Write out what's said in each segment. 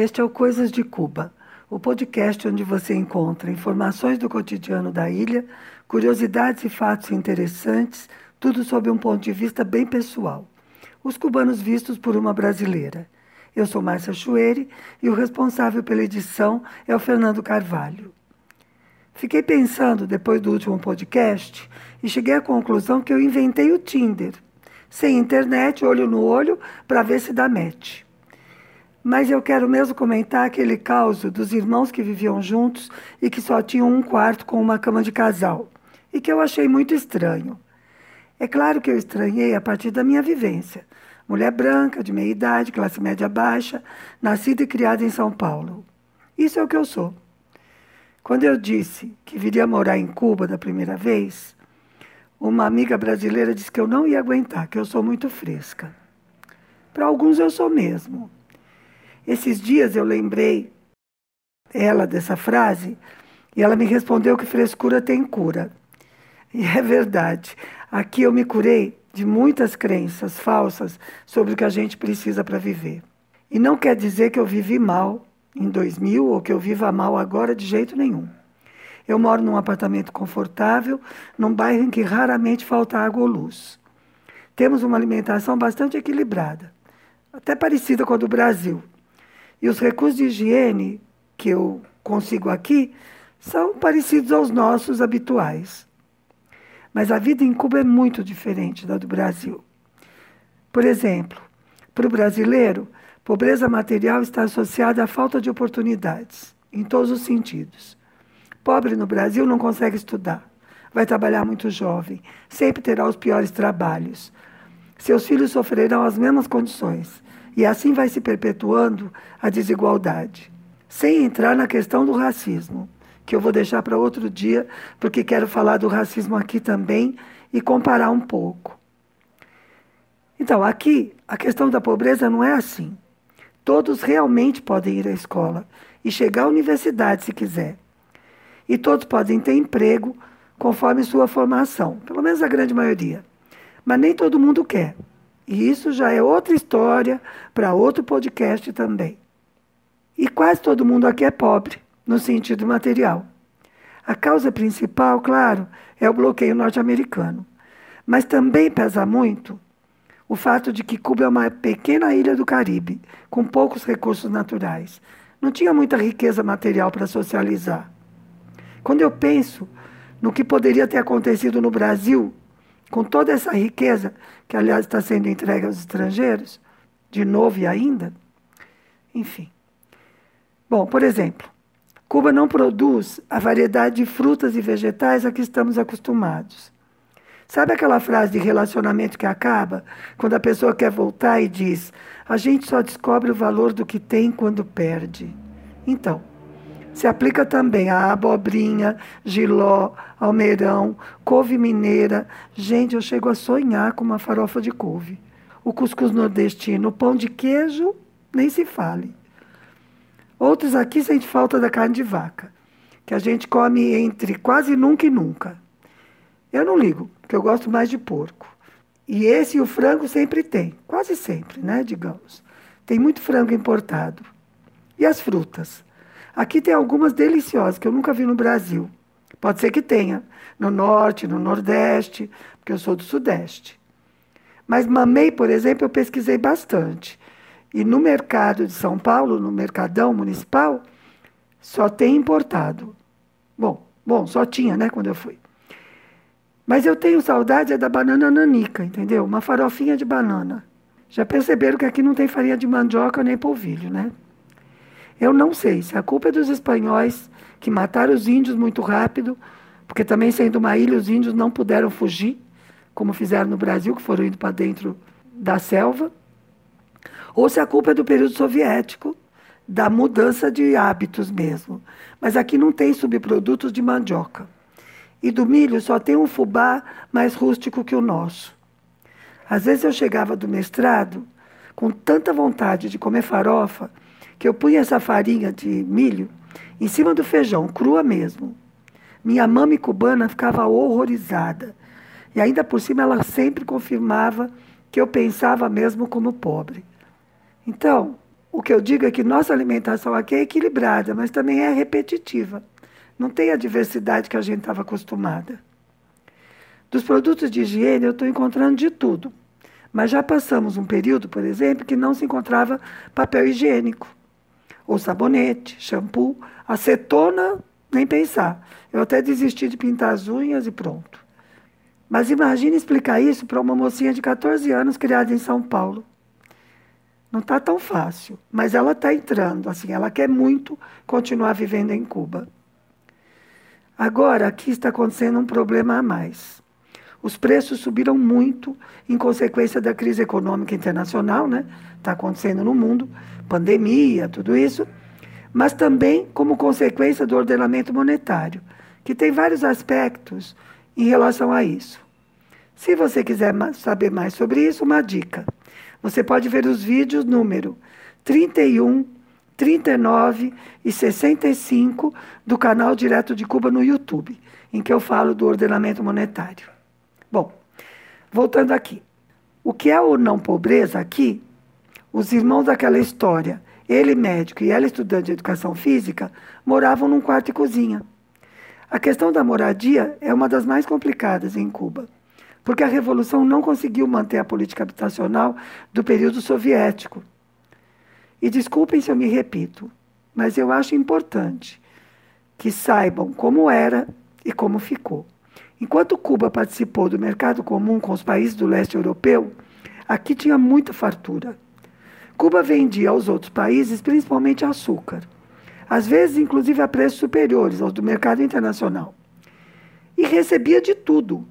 Este é o Coisas de Cuba, o podcast onde você encontra informações do cotidiano da ilha, curiosidades e fatos interessantes, tudo sob um ponto de vista bem pessoal. Os cubanos vistos por uma brasileira. Eu sou Márcia Chueire e o responsável pela edição é o Fernando Carvalho. Fiquei pensando depois do último podcast e cheguei à conclusão que eu inventei o Tinder. Sem internet, olho no olho, para ver se dá match. Mas eu quero mesmo comentar aquele caos dos irmãos que viviam juntos e que só tinham um quarto com uma cama de casal, e que eu achei muito estranho. É claro que eu estranhei a partir da minha vivência. Mulher branca, de meia idade, classe média baixa, nascida e criada em São Paulo. Isso é o que eu sou. Quando eu disse que viria morar em Cuba da primeira vez, uma amiga brasileira disse que eu não ia aguentar, que eu sou muito fresca. Para alguns eu sou mesmo. Esses dias eu lembrei ela dessa frase e ela me respondeu que frescura tem cura. E é verdade. Aqui eu me curei de muitas crenças falsas sobre o que a gente precisa para viver. E não quer dizer que eu vivi mal em 2000 ou que eu viva mal agora de jeito nenhum. Eu moro num apartamento confortável, num bairro em que raramente falta água ou luz. Temos uma alimentação bastante equilibrada, até parecida com a do Brasil. E os recursos de higiene que eu consigo aqui são parecidos aos nossos habituais. Mas a vida em Cuba é muito diferente da do Brasil. Por exemplo, para o brasileiro, pobreza material está associada à falta de oportunidades, em todos os sentidos. Pobre no Brasil não consegue estudar, vai trabalhar muito jovem, sempre terá os piores trabalhos. Seus filhos sofrerão as mesmas condições, e assim vai se perpetuando a desigualdade. Sem entrar na questão do racismo que eu vou deixar para outro dia, porque quero falar do racismo aqui também e comparar um pouco. Então, aqui, a questão da pobreza não é assim. Todos realmente podem ir à escola e chegar à universidade se quiser. E todos podem ter emprego conforme sua formação, pelo menos a grande maioria. Mas nem todo mundo quer. E isso já é outra história para outro podcast também. E quase todo mundo aqui é pobre no sentido material. A causa principal, claro, é o bloqueio norte-americano. Mas também pesa muito o fato de que Cuba é uma pequena ilha do Caribe, com poucos recursos naturais. Não tinha muita riqueza material para socializar. Quando eu penso no que poderia ter acontecido no Brasil, com toda essa riqueza, que aliás está sendo entregue aos estrangeiros, de novo e ainda, enfim. Bom, por exemplo, Cuba não produz a variedade de frutas e vegetais a que estamos acostumados. Sabe aquela frase de relacionamento que acaba? Quando a pessoa quer voltar e diz: a gente só descobre o valor do que tem quando perde. Então, se aplica também a abobrinha, giló, almeirão, couve mineira. Gente, eu chego a sonhar com uma farofa de couve. O cuscuz nordestino, o pão de queijo, nem se fale. Outros aqui sentem falta da carne de vaca, que a gente come entre quase nunca e nunca. Eu não ligo, porque eu gosto mais de porco. E esse e o frango sempre tem, quase sempre, né, digamos. Tem muito frango importado. E as frutas? Aqui tem algumas deliciosas que eu nunca vi no Brasil. Pode ser que tenha, no norte, no nordeste, porque eu sou do sudeste. Mas mamei, por exemplo, eu pesquisei bastante. E no mercado de São Paulo, no mercadão municipal, só tem importado. Bom, bom, só tinha, né, quando eu fui. Mas eu tenho saudade é da banana nanica, entendeu? Uma farofinha de banana. Já perceberam que aqui não tem farinha de mandioca nem polvilho, né? Eu não sei se a culpa é dos espanhóis que mataram os índios muito rápido, porque também sendo uma ilha os índios não puderam fugir, como fizeram no Brasil, que foram indo para dentro da selva ou se a culpa é do período soviético, da mudança de hábitos mesmo. Mas aqui não tem subprodutos de mandioca. E do milho só tem um fubá mais rústico que o nosso. Às vezes eu chegava do mestrado com tanta vontade de comer farofa que eu punha essa farinha de milho em cima do feijão, crua mesmo. Minha mãe cubana ficava horrorizada. E ainda por cima ela sempre confirmava que eu pensava mesmo como pobre. Então, o que eu digo é que nossa alimentação aqui é equilibrada, mas também é repetitiva. Não tem a diversidade que a gente estava acostumada. Dos produtos de higiene, eu estou encontrando de tudo. Mas já passamos um período, por exemplo, que não se encontrava papel higiênico, ou sabonete, shampoo, acetona, nem pensar. Eu até desisti de pintar as unhas e pronto. Mas imagine explicar isso para uma mocinha de 14 anos criada em São Paulo. Não está tão fácil, mas ela está entrando, assim, ela quer muito continuar vivendo em Cuba. Agora, aqui está acontecendo um problema a mais. Os preços subiram muito em consequência da crise econômica internacional, né? Está acontecendo no mundo, pandemia, tudo isso, mas também como consequência do ordenamento monetário, que tem vários aspectos em relação a isso. Se você quiser saber mais sobre isso, uma dica. Você pode ver os vídeos número 31, 39 e 65 do canal Direto de Cuba no YouTube, em que eu falo do ordenamento monetário. Bom, voltando aqui. O que é ou não pobreza aqui? Os irmãos daquela história, ele médico e ela estudante de educação física, moravam num quarto e cozinha. A questão da moradia é uma das mais complicadas em Cuba porque a Revolução não conseguiu manter a política habitacional do período soviético. E desculpem se eu me repito, mas eu acho importante que saibam como era e como ficou. Enquanto Cuba participou do mercado comum com os países do leste europeu, aqui tinha muita fartura. Cuba vendia aos outros países principalmente açúcar, às vezes inclusive a preços superiores aos do mercado internacional. E recebia de tudo,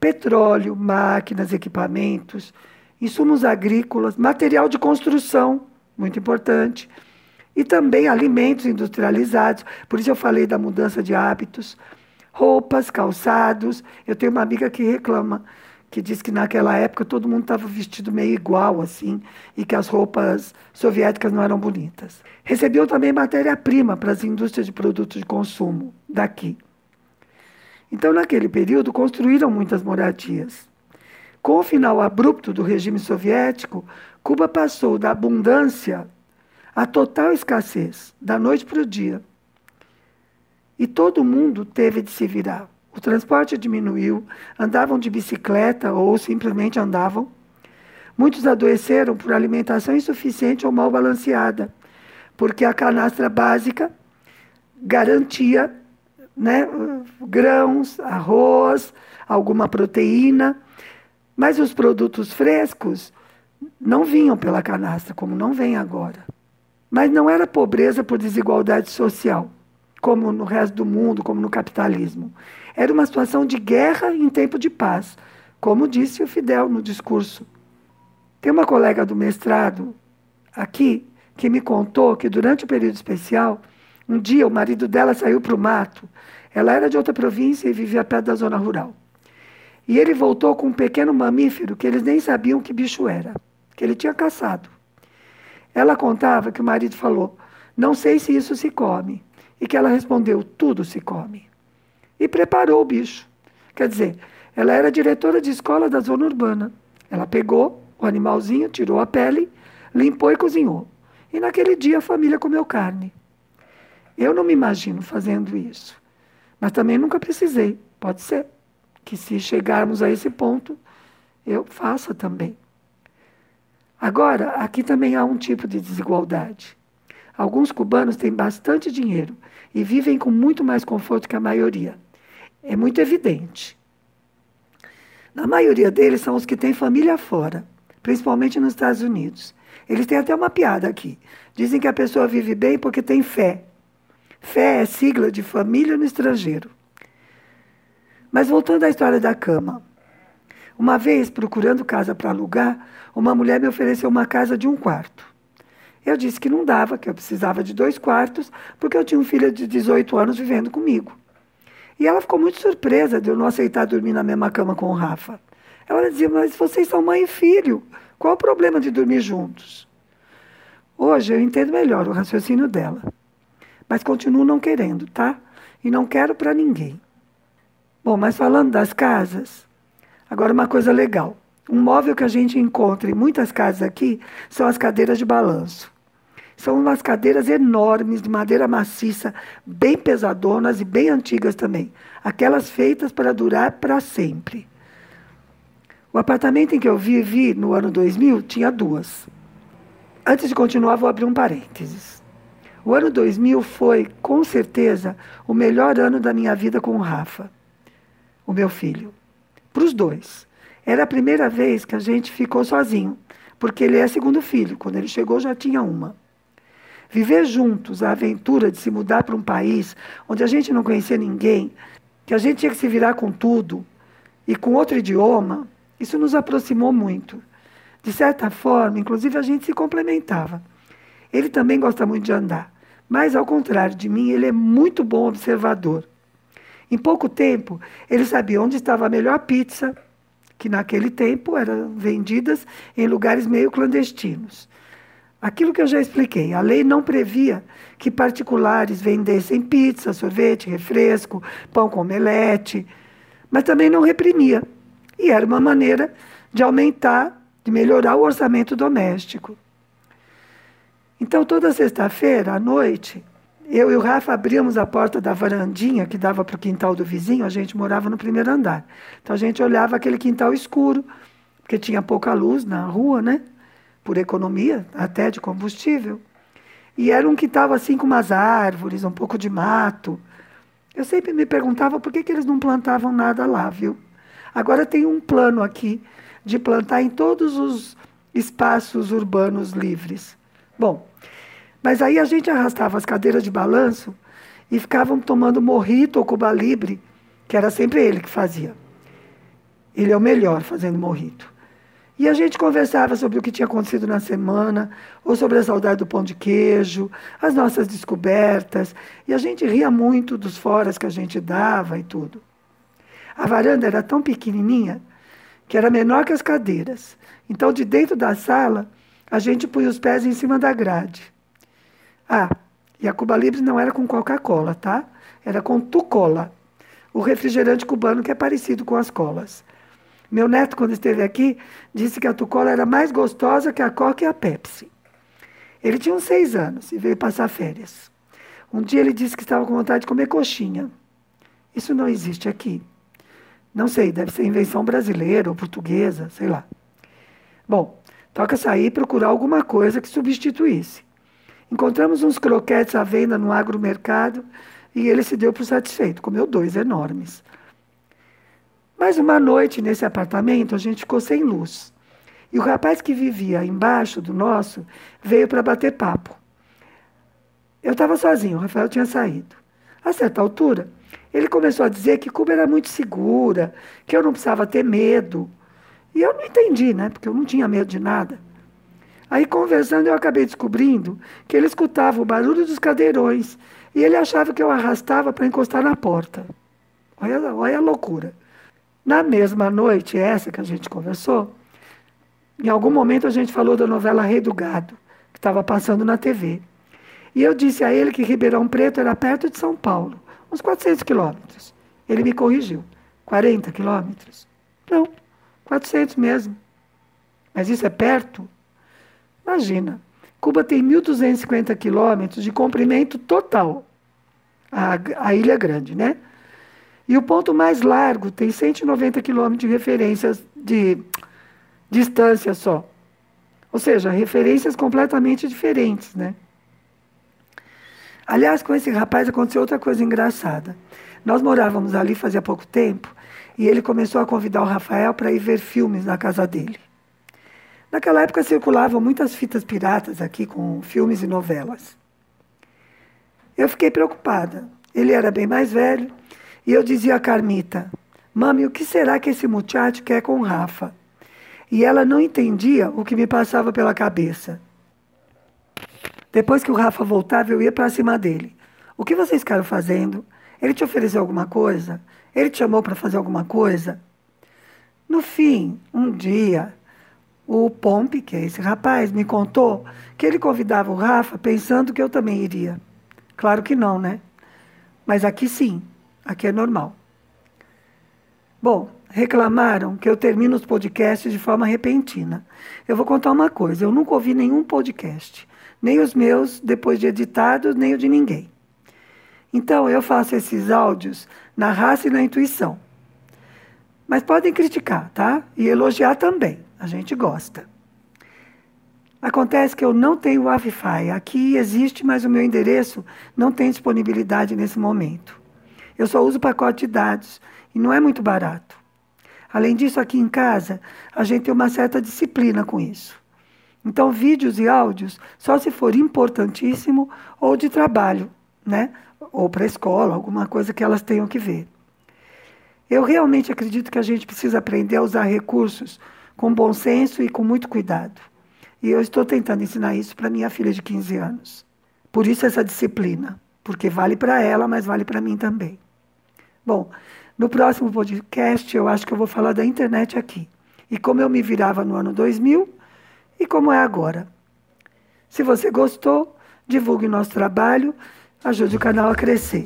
petróleo, máquinas, equipamentos, insumos agrícolas, material de construção, muito importante, e também alimentos industrializados. Por isso eu falei da mudança de hábitos, roupas, calçados. Eu tenho uma amiga que reclama, que diz que naquela época todo mundo estava vestido meio igual assim e que as roupas soviéticas não eram bonitas. Recebiam também matéria-prima para as indústrias de produtos de consumo daqui. Então, naquele período, construíram muitas moradias. Com o final abrupto do regime soviético, Cuba passou da abundância à total escassez, da noite para o dia. E todo mundo teve de se virar. O transporte diminuiu, andavam de bicicleta ou simplesmente andavam. Muitos adoeceram por alimentação insuficiente ou mal balanceada, porque a canastra básica garantia né, grãos, arroz, alguma proteína, mas os produtos frescos não vinham pela canastra, como não vem agora. Mas não era pobreza por desigualdade social, como no resto do mundo, como no capitalismo. Era uma situação de guerra em tempo de paz, como disse o Fidel no discurso. Tem uma colega do mestrado aqui que me contou que durante o período especial um dia o marido dela saiu para o mato. Ela era de outra província e vivia perto da zona rural. E ele voltou com um pequeno mamífero que eles nem sabiam que bicho era, que ele tinha caçado. Ela contava que o marido falou: Não sei se isso se come. E que ela respondeu: Tudo se come. E preparou o bicho. Quer dizer, ela era diretora de escola da zona urbana. Ela pegou o animalzinho, tirou a pele, limpou e cozinhou. E naquele dia a família comeu carne. Eu não me imagino fazendo isso. Mas também nunca precisei. Pode ser que se chegarmos a esse ponto, eu faça também. Agora, aqui também há um tipo de desigualdade. Alguns cubanos têm bastante dinheiro e vivem com muito mais conforto que a maioria. É muito evidente. Na maioria deles são os que têm família fora, principalmente nos Estados Unidos. Eles têm até uma piada aqui. Dizem que a pessoa vive bem porque tem fé. Fé é sigla de família no estrangeiro. Mas voltando à história da cama. Uma vez, procurando casa para alugar, uma mulher me ofereceu uma casa de um quarto. Eu disse que não dava, que eu precisava de dois quartos, porque eu tinha um filho de 18 anos vivendo comigo. E ela ficou muito surpresa de eu não aceitar dormir na mesma cama com o Rafa. Ela dizia, mas vocês são mãe e filho, qual o problema de dormir juntos? Hoje eu entendo melhor o raciocínio dela mas continuo não querendo, tá? E não quero para ninguém. Bom, mas falando das casas, agora uma coisa legal. Um móvel que a gente encontra em muitas casas aqui são as cadeiras de balanço. São umas cadeiras enormes, de madeira maciça, bem pesadonas e bem antigas também. Aquelas feitas para durar para sempre. O apartamento em que eu vivi no ano 2000 tinha duas. Antes de continuar, vou abrir um parênteses. O ano 2000 foi, com certeza, o melhor ano da minha vida com o Rafa, o meu filho. Para os dois. Era a primeira vez que a gente ficou sozinho, porque ele é segundo filho. Quando ele chegou, já tinha uma. Viver juntos a aventura de se mudar para um país onde a gente não conhecia ninguém, que a gente tinha que se virar com tudo e com outro idioma, isso nos aproximou muito. De certa forma, inclusive a gente se complementava. Ele também gosta muito de andar, mas ao contrário de mim, ele é muito bom observador. Em pouco tempo, ele sabia onde estava a melhor pizza, que naquele tempo eram vendidas em lugares meio clandestinos. Aquilo que eu já expliquei, a lei não previa que particulares vendessem pizza, sorvete, refresco, pão com omelete, mas também não reprimia. E era uma maneira de aumentar, de melhorar o orçamento doméstico. Então, toda sexta-feira à noite, eu e o Rafa abríamos a porta da varandinha que dava para o quintal do vizinho, a gente morava no primeiro andar. Então a gente olhava aquele quintal escuro, porque tinha pouca luz na rua, né? Por economia até de combustível. E era um que estava assim com umas árvores, um pouco de mato. Eu sempre me perguntava por que, que eles não plantavam nada lá, viu? Agora tem um plano aqui de plantar em todos os espaços urbanos livres. Bom, mas aí a gente arrastava as cadeiras de balanço e ficavam tomando morrito ou cuba libre, que era sempre ele que fazia. Ele é o melhor fazendo morrito. E a gente conversava sobre o que tinha acontecido na semana, ou sobre a saudade do pão de queijo, as nossas descobertas, e a gente ria muito dos foras que a gente dava e tudo. A varanda era tão pequenininha que era menor que as cadeiras. Então, de dentro da sala, a gente punha os pés em cima da grade. Ah, e a Cuba Libre não era com Coca-Cola, tá? Era com Tucola, o refrigerante cubano que é parecido com as colas. Meu neto, quando esteve aqui, disse que a Tucola era mais gostosa que a Coca e a Pepsi. Ele tinha uns seis anos e veio passar férias. Um dia ele disse que estava com vontade de comer coxinha. Isso não existe aqui. Não sei, deve ser invenção brasileira ou portuguesa, sei lá. Bom, toca sair e procurar alguma coisa que substituísse. Encontramos uns croquetes à venda no agromercado e ele se deu por satisfeito. Comeu dois enormes. Mas uma noite nesse apartamento a gente ficou sem luz. E o rapaz que vivia embaixo do nosso veio para bater papo. Eu estava sozinho, o Rafael tinha saído. A certa altura, ele começou a dizer que Cuba era muito segura, que eu não precisava ter medo. E eu não entendi, né? Porque eu não tinha medo de nada. Aí, conversando, eu acabei descobrindo que ele escutava o barulho dos cadeirões e ele achava que eu arrastava para encostar na porta. Olha, olha a loucura. Na mesma noite, essa que a gente conversou, em algum momento a gente falou da novela Rei do Gado, que estava passando na TV. E eu disse a ele que Ribeirão Preto era perto de São Paulo, uns 400 quilômetros. Ele me corrigiu. 40 quilômetros? Não, 400 mesmo. Mas isso é perto? Imagina, Cuba tem 1.250 quilômetros de comprimento total. A, a ilha é grande, né? E o ponto mais largo tem 190 quilômetros de referências de distância só. Ou seja, referências completamente diferentes, né? Aliás, com esse rapaz aconteceu outra coisa engraçada. Nós morávamos ali fazia pouco tempo e ele começou a convidar o Rafael para ir ver filmes na casa dele. Naquela época circulavam muitas fitas piratas aqui com filmes e novelas. Eu fiquei preocupada. Ele era bem mais velho e eu dizia a Carmita, mami, o que será que esse muchacho quer com Rafa? E ela não entendia o que me passava pela cabeça. Depois que o Rafa voltava, eu ia para cima dele. O que vocês ficaram fazendo? Ele te ofereceu alguma coisa? Ele te chamou para fazer alguma coisa? No fim, um dia, o Pompe, que é esse rapaz, me contou que ele convidava o Rafa pensando que eu também iria. Claro que não, né? Mas aqui sim. Aqui é normal. Bom, reclamaram que eu termino os podcasts de forma repentina. Eu vou contar uma coisa: eu nunca ouvi nenhum podcast. nem os meus depois de editados, nem o de ninguém. Então eu faço esses áudios na raça e na intuição. Mas podem criticar, tá? E elogiar também. A gente gosta. Acontece que eu não tenho Wi-Fi. Aqui existe, mas o meu endereço não tem disponibilidade nesse momento. Eu só uso pacote de dados e não é muito barato. Além disso, aqui em casa, a gente tem uma certa disciplina com isso. Então, vídeos e áudios só se for importantíssimo ou de trabalho, né? Ou para a escola, alguma coisa que elas tenham que ver. Eu realmente acredito que a gente precisa aprender a usar recursos com bom senso e com muito cuidado. E eu estou tentando ensinar isso para minha filha de 15 anos. Por isso essa disciplina, porque vale para ela, mas vale para mim também. Bom, no próximo podcast eu acho que eu vou falar da internet aqui. E como eu me virava no ano 2000 e como é agora. Se você gostou, divulgue nosso trabalho, ajude o canal a crescer.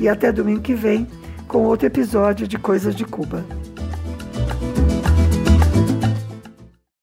E até domingo que vem com outro episódio de Coisas de Cuba.